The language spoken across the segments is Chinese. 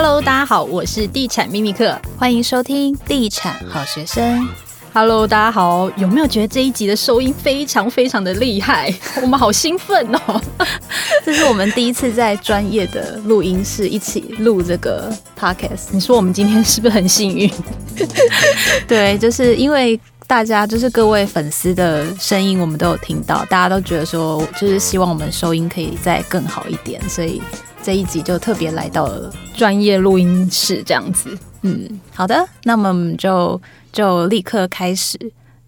Hello，大家好，我是地产秘密客，欢迎收听地产好学生。Hello，大家好，有没有觉得这一集的收音非常非常的厉害？我们好兴奋哦！这是我们第一次在专业的录音室一起录这个 podcast。你说我们今天是不是很幸运？对，就是因为大家就是各位粉丝的声音，我们都有听到，大家都觉得说，就是希望我们收音可以再更好一点，所以。这一集就特别来到了专业录音室，这样子。嗯，好的，那么我们就就立刻开始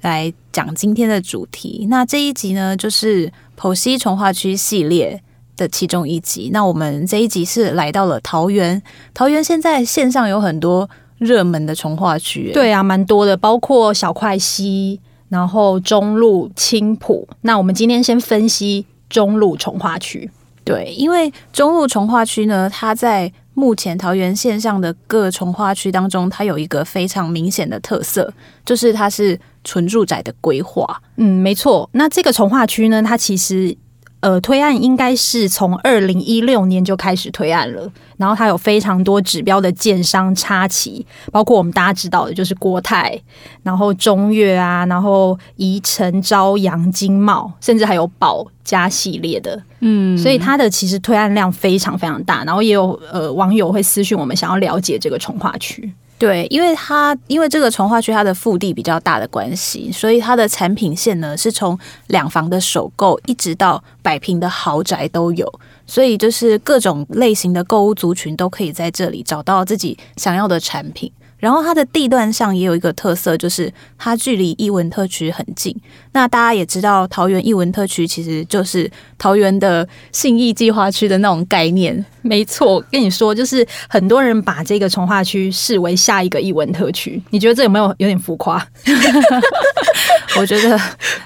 来讲今天的主题。那这一集呢，就是剖析重化区系列的其中一集。那我们这一集是来到了桃园，桃园现在线上有很多热门的重化区，对啊，蛮多的，包括小块溪，然后中路、青浦。那我们今天先分析中路重化区。对，因为中路重划区呢，它在目前桃园线上的各重划区当中，它有一个非常明显的特色，就是它是纯住宅的规划。嗯，没错。那这个重划区呢，它其实。呃，推案应该是从二零一六年就开始推案了，然后它有非常多指标的建商插旗，包括我们大家知道的，就是国泰，然后中越啊，然后宜城、朝阳、金茂，甚至还有宝家系列的，嗯，所以它的其实推案量非常非常大，然后也有呃网友会私讯我们，想要了解这个重化区。对，因为它因为这个重划区它的腹地比较大的关系，所以它的产品线呢是从两房的首购一直到百平的豪宅都有，所以就是各种类型的购物族群都可以在这里找到自己想要的产品。然后它的地段上也有一个特色，就是它距离艺文特区很近。那大家也知道，桃园艺文特区其实就是桃园的信义计划区的那种概念。没错，跟你说，就是很多人把这个从化区视为下一个艺文特区。你觉得这有没有有点浮夸？我觉得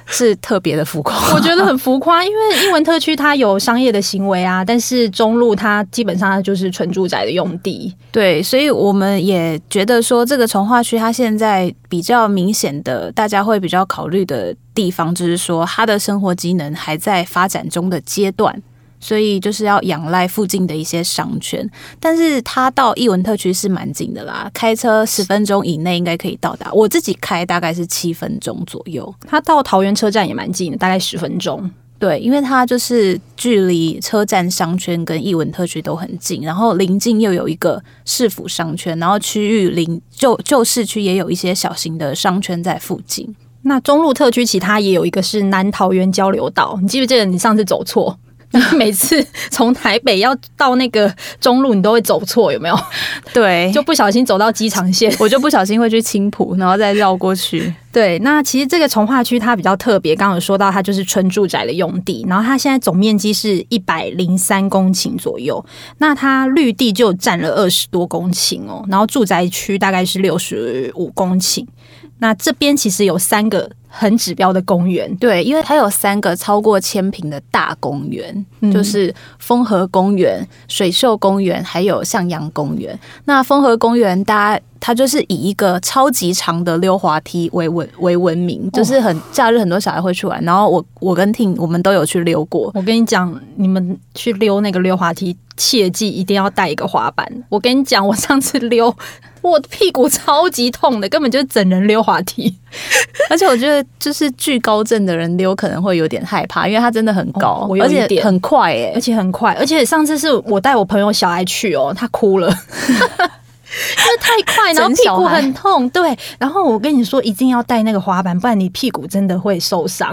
是特别的浮夸。我觉得很浮夸，因为英文特区它有商业的行为啊，但是中路它基本上就是纯住宅的用地。对，所以我们也觉得说，这个从化区它现在比较明显的，大家会比较考虑的地方，就是说它的生活机能还在发展中的阶段。所以就是要仰赖附近的一些商圈，但是它到艺文特区是蛮近的啦，开车十分钟以内应该可以到达。我自己开大概是七分钟左右，它到桃园车站也蛮近的，大概十分钟。对，因为它就是距离车站商圈跟艺文特区都很近，然后邻近又有一个市府商圈，然后区域邻旧旧市区也有一些小型的商圈在附近。那中路特区其他也有一个是南桃园交流道，你记不记得你上次走错？每次从台北要到那个中路，你都会走错，有没有？对，就不小心走到机场线，我就不小心会去青浦，然后再绕过去。对，那其实这个从化区它比较特别，刚刚有说到它就是纯住宅的用地，然后它现在总面积是一百零三公顷左右，那它绿地就占了二十多公顷哦，然后住宅区大概是六十五公顷。那这边其实有三个很指标的公园，对，因为它有三个超过千平的大公园，嗯、就是丰和公园、水秀公园，还有向阳公园。那丰和公园，大家它就是以一个超级长的溜滑梯为闻为闻名，就是很假日很多小孩会去玩。然后我我跟 Ting 我们都有去溜过。我跟你讲，你们去溜那个溜滑梯，切记一定要带一个滑板。我跟你讲，我上次溜。我屁股超级痛的，根本就是整人溜滑梯，而且我觉得就是惧高症的人溜可能会有点害怕，因为它真的很高，哦、而且很快哎，而且很快，而且上次是我带我朋友小孩去哦，他哭了。快，然后屁股很痛。对，然后我跟你说，一定要带那个滑板，不然你屁股真的会受伤。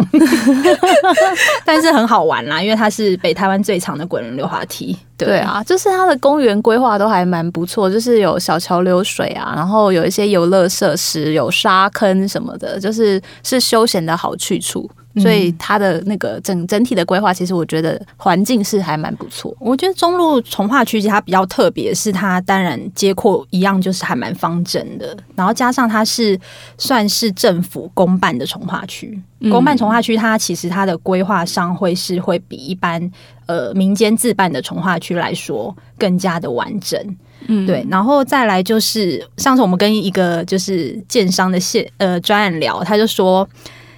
但是很好玩啦，因为它是北台湾最长的滚轮溜滑梯。对，对啊，就是它的公园规划都还蛮不错，就是有小桥流水啊，然后有一些游乐设施，有沙坑什么的，就是是休闲的好去处。所以它的那个整整体的规划，其实我觉得环境是还蛮不错。我觉得中路从化区其实它比较特别，是它当然街廓一样，就是还蛮方正的。然后加上它是算是政府公办的从化区，公办从化区它其实它的规划上会是会比一般呃民间自办的从化区来说更加的完整。嗯，对。然后再来就是上次我们跟一个就是建商的线呃专案聊，他就说。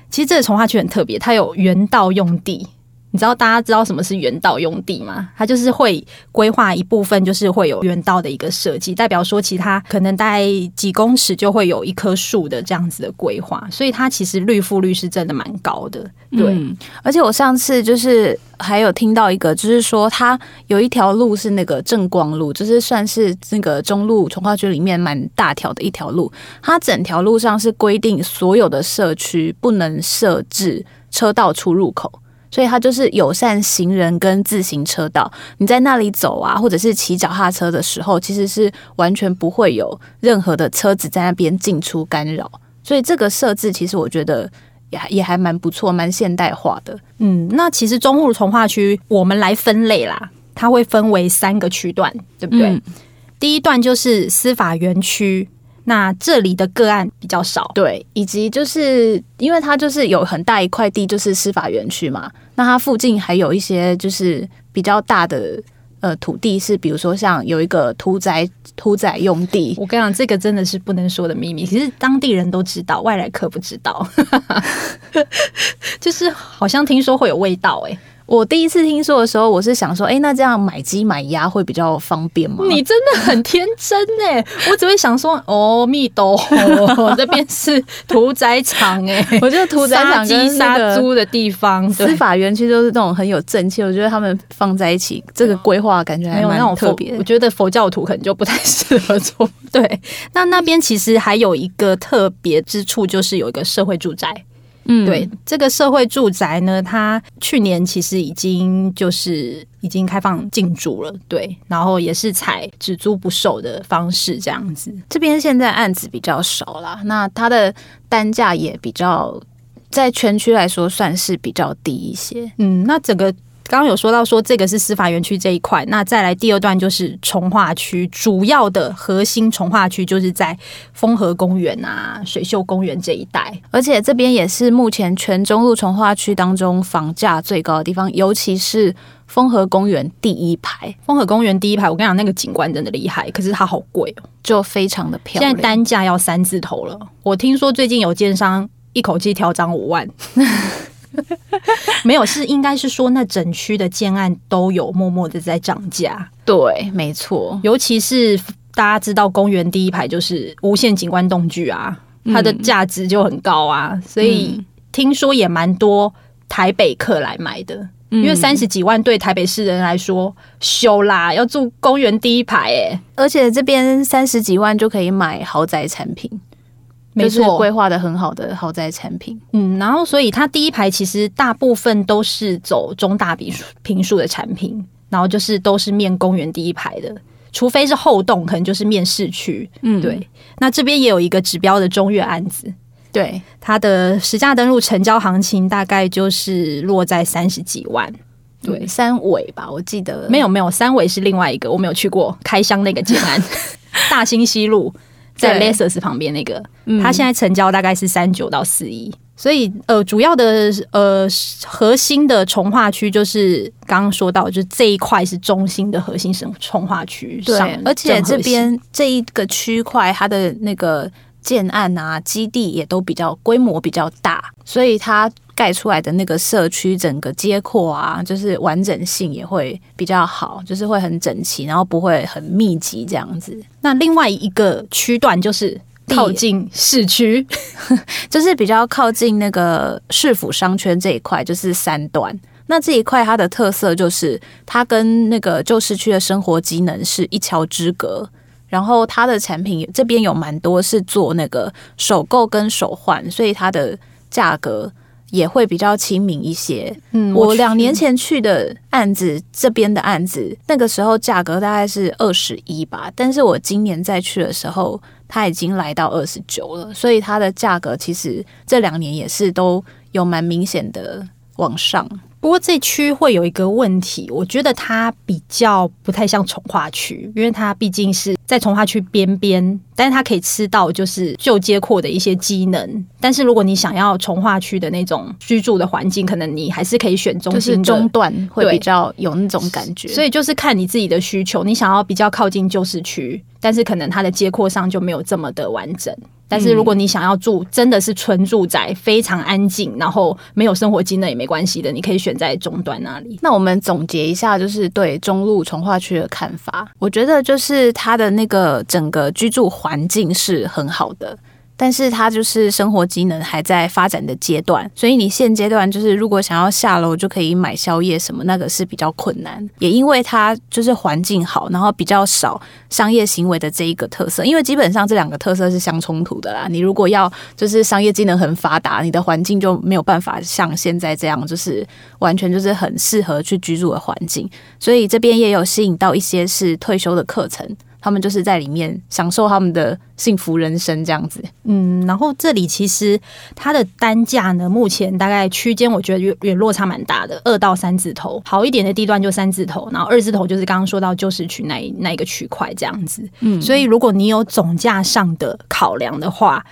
其实这个从化区很特别，它有原道用地，你知道大家知道什么是园道用地吗？它就是会规划一部分，就是会有园道的一个设计，代表说其他可能大概几公尺就会有一棵树的这样子的规划，所以它其实绿覆率是真的蛮高的。对、而且我上次就是还有听到一个，就是说它有一条路是那个正光路，就是算是那个中路从化区里面蛮大条的一条路，它整条路上是规定所有的社区不能设置车道出入口。所以它就是友善行人跟自行车道，你在那里走啊，或者是骑脚踏车的时候，其实是完全不会有任何的车子在那边进出干扰。所以这个设置其实我觉得也也还蛮不错，蛮现代化的。嗯，那其实中路从化区我们来分类啦，它会分为三个区段，对不对？嗯，第一段就是司法园区。那这里的个案比较少，对，以及就是因为它就是有很大一块地，就是司法园区嘛。那它附近还有一些就是比较大的呃土地，是比如说像有一个屠宰屠宰用地。我跟你讲，这个真的是不能说的秘密，其实当地人都知道，外来客不知道。就是好像听说会有味道，欸，哎。我第一次听说的时候，我是想说，哎、欸，那这样买鸡买鸭会比较方便吗？你真的很天真哎！我只会想说，哦，密斗，这边是屠宰场哎，我觉得屠宰场跟杀猪的地方，司法园区都是那种很有正气。我觉得他们放在一起，这个规划感觉还蛮特别。我觉得佛教徒可能就不太适合做。对，那那边其实还有一个特别之处，就是有一个社会住宅。嗯，对，这个社会住宅呢，它去年其实已经就是已经开放进驻了，对，然后也是采只租不售的方式这样子。这边现在案子比较少啦，那它的单价也比较在全区来说算是比较低一些。嗯，那整个。刚刚有说到说这个是司法园区这一块，那再来第二段就是从化区，主要的核心从化区就是在丰和公园啊、水秀公园这一带，而且这边也是目前全中路从化区当中房价最高的地方，尤其是丰和公园第一排。丰和公园第一排，我跟你讲，那个景观真的厉害，可是它好贵哦，就非常的漂亮。现在单价要三字头了，我听说最近有建商一口气调涨五万。没有，是应该是说那整区的建案都有默默的在涨价。对，没错，尤其是大家知道公园第一排就是无限景观栋距啊，它的价值就很高啊，嗯、所以听说也蛮多台北客来买的，嗯、因为三十几万对台北市人来说，修啦，要住公园第一排哎、欸，而且这边三十几万就可以买豪宅产品。没错，规划的很好的豪宅产品，嗯，然后所以它第一排其实大部分都是走中大坪坪数的产品，然后就是都是面公园第一排的，除非是后栋，可能就是面市区，嗯，对。那这边也有一个指标的中越案子，对，它的实价登录成交行情大概就是落在三十几万，对，嗯、三尾吧，我记得。没有没有，三尾是另外一个，我没有去过开箱那个建安，大兴西路。在 Lexus 旁边那个，它现在成交大概是三九到四一，所以呃，主要的呃核心的重化区就是刚刚说到，就是这一块是中心的核心省重化区。对，而且这边这一个区块，它的那个建案啊基地也都比较规模比较大，所以它。盖出来的那个社区，整个街廓啊，就是完整性也会比较好，就是会很整齐，然后不会很密集这样子。那另外一个区段就是靠近市区，就是比较靠近那个市府商圈这一块，就是三段。那这一块它的特色就是它跟那个旧市区的生活机能是一桥之隔，然后它的产品这边有蛮多是做那个首购跟首换，所以它的价格。也会比较亲民一些。嗯，我两年前去的案子，这边的案子，那个时候价格大概是二十一吧，但是我今年再去的时候，它已经来到二十九了，所以它的价格其实这两年也是都有蛮明显的往上。不过这区会有一个问题，我觉得它比较不太像从化区，因为它毕竟是在从化区边边，但是它可以吃到就是旧街廓的一些机能。但是如果你想要从化区的那种居住的环境，可能你还是可以选中心中段，会比较有那种感觉。所以就是看你自己的需求，你想要比较靠近旧市区，但是可能它的街廓上就没有这么的完整。但是如果你想要住真的是纯住宅，非常安静，然后没有生活机能也没关系的，你可以选在中端那里。那我们总结一下，就是对中路从化区的看法。我觉得就是它的那个整个居住环境是很好的。但是它就是生活机能还在发展的阶段，所以你现阶段就是如果想要下楼就可以买宵夜什么，那个是比较困难。也因为它就是环境好，然后比较少商业行为的这一个特色，因为基本上这两个特色是相冲突的啦。你如果要就是商业机能很发达，你的环境就没有办法像现在这样，就是完全就是很适合去居住的环境。所以这边也有吸引到一些是退休的课程。他们就是在里面享受他们的幸福人生这样子。嗯，然后这里其实它的单价呢，目前大概区间我觉得也也落差蛮大的，二到三字头，好一点的地段就三字头，然后二字头就是刚刚说到旧市区那那一个区块这样子。嗯，所以如果你有总价上的考量的话。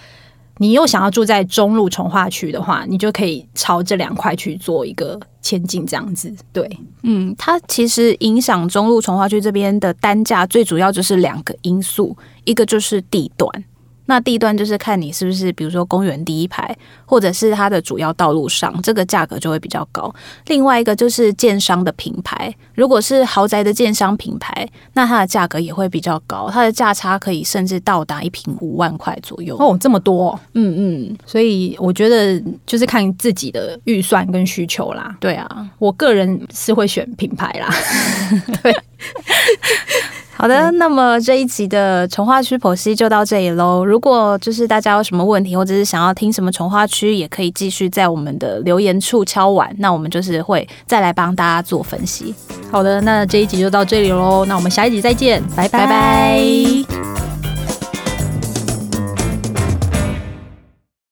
你又想要住在中路从化区的话，你就可以朝这两块去做一个前进，这样子。对，嗯，它其实影响中路从化区这边的单价，最主要就是两个因素，一个就是地段。那地段就是看你是不是，比如说公园第一排，或者是它的主要道路上，这个价格就会比较高。另外一个就是建商的品牌，如果是豪宅的建商品牌，那它的价格也会比较高，它的价差可以甚至到达一平五万块左右。哦，这么多，嗯嗯，所以我觉得就是看自己的预算跟需求啦。对啊，我个人是会选品牌啦。对。好的，那么这一集的从化区剖析就到这里喽。如果就是大家有什么问题，或者是想要听什么从化区，也可以继续在我们的留言处敲碗，那我们就是会再来帮大家做分析。好的，那这一集就到这里喽。那我们下一集再见，拜拜。拜拜。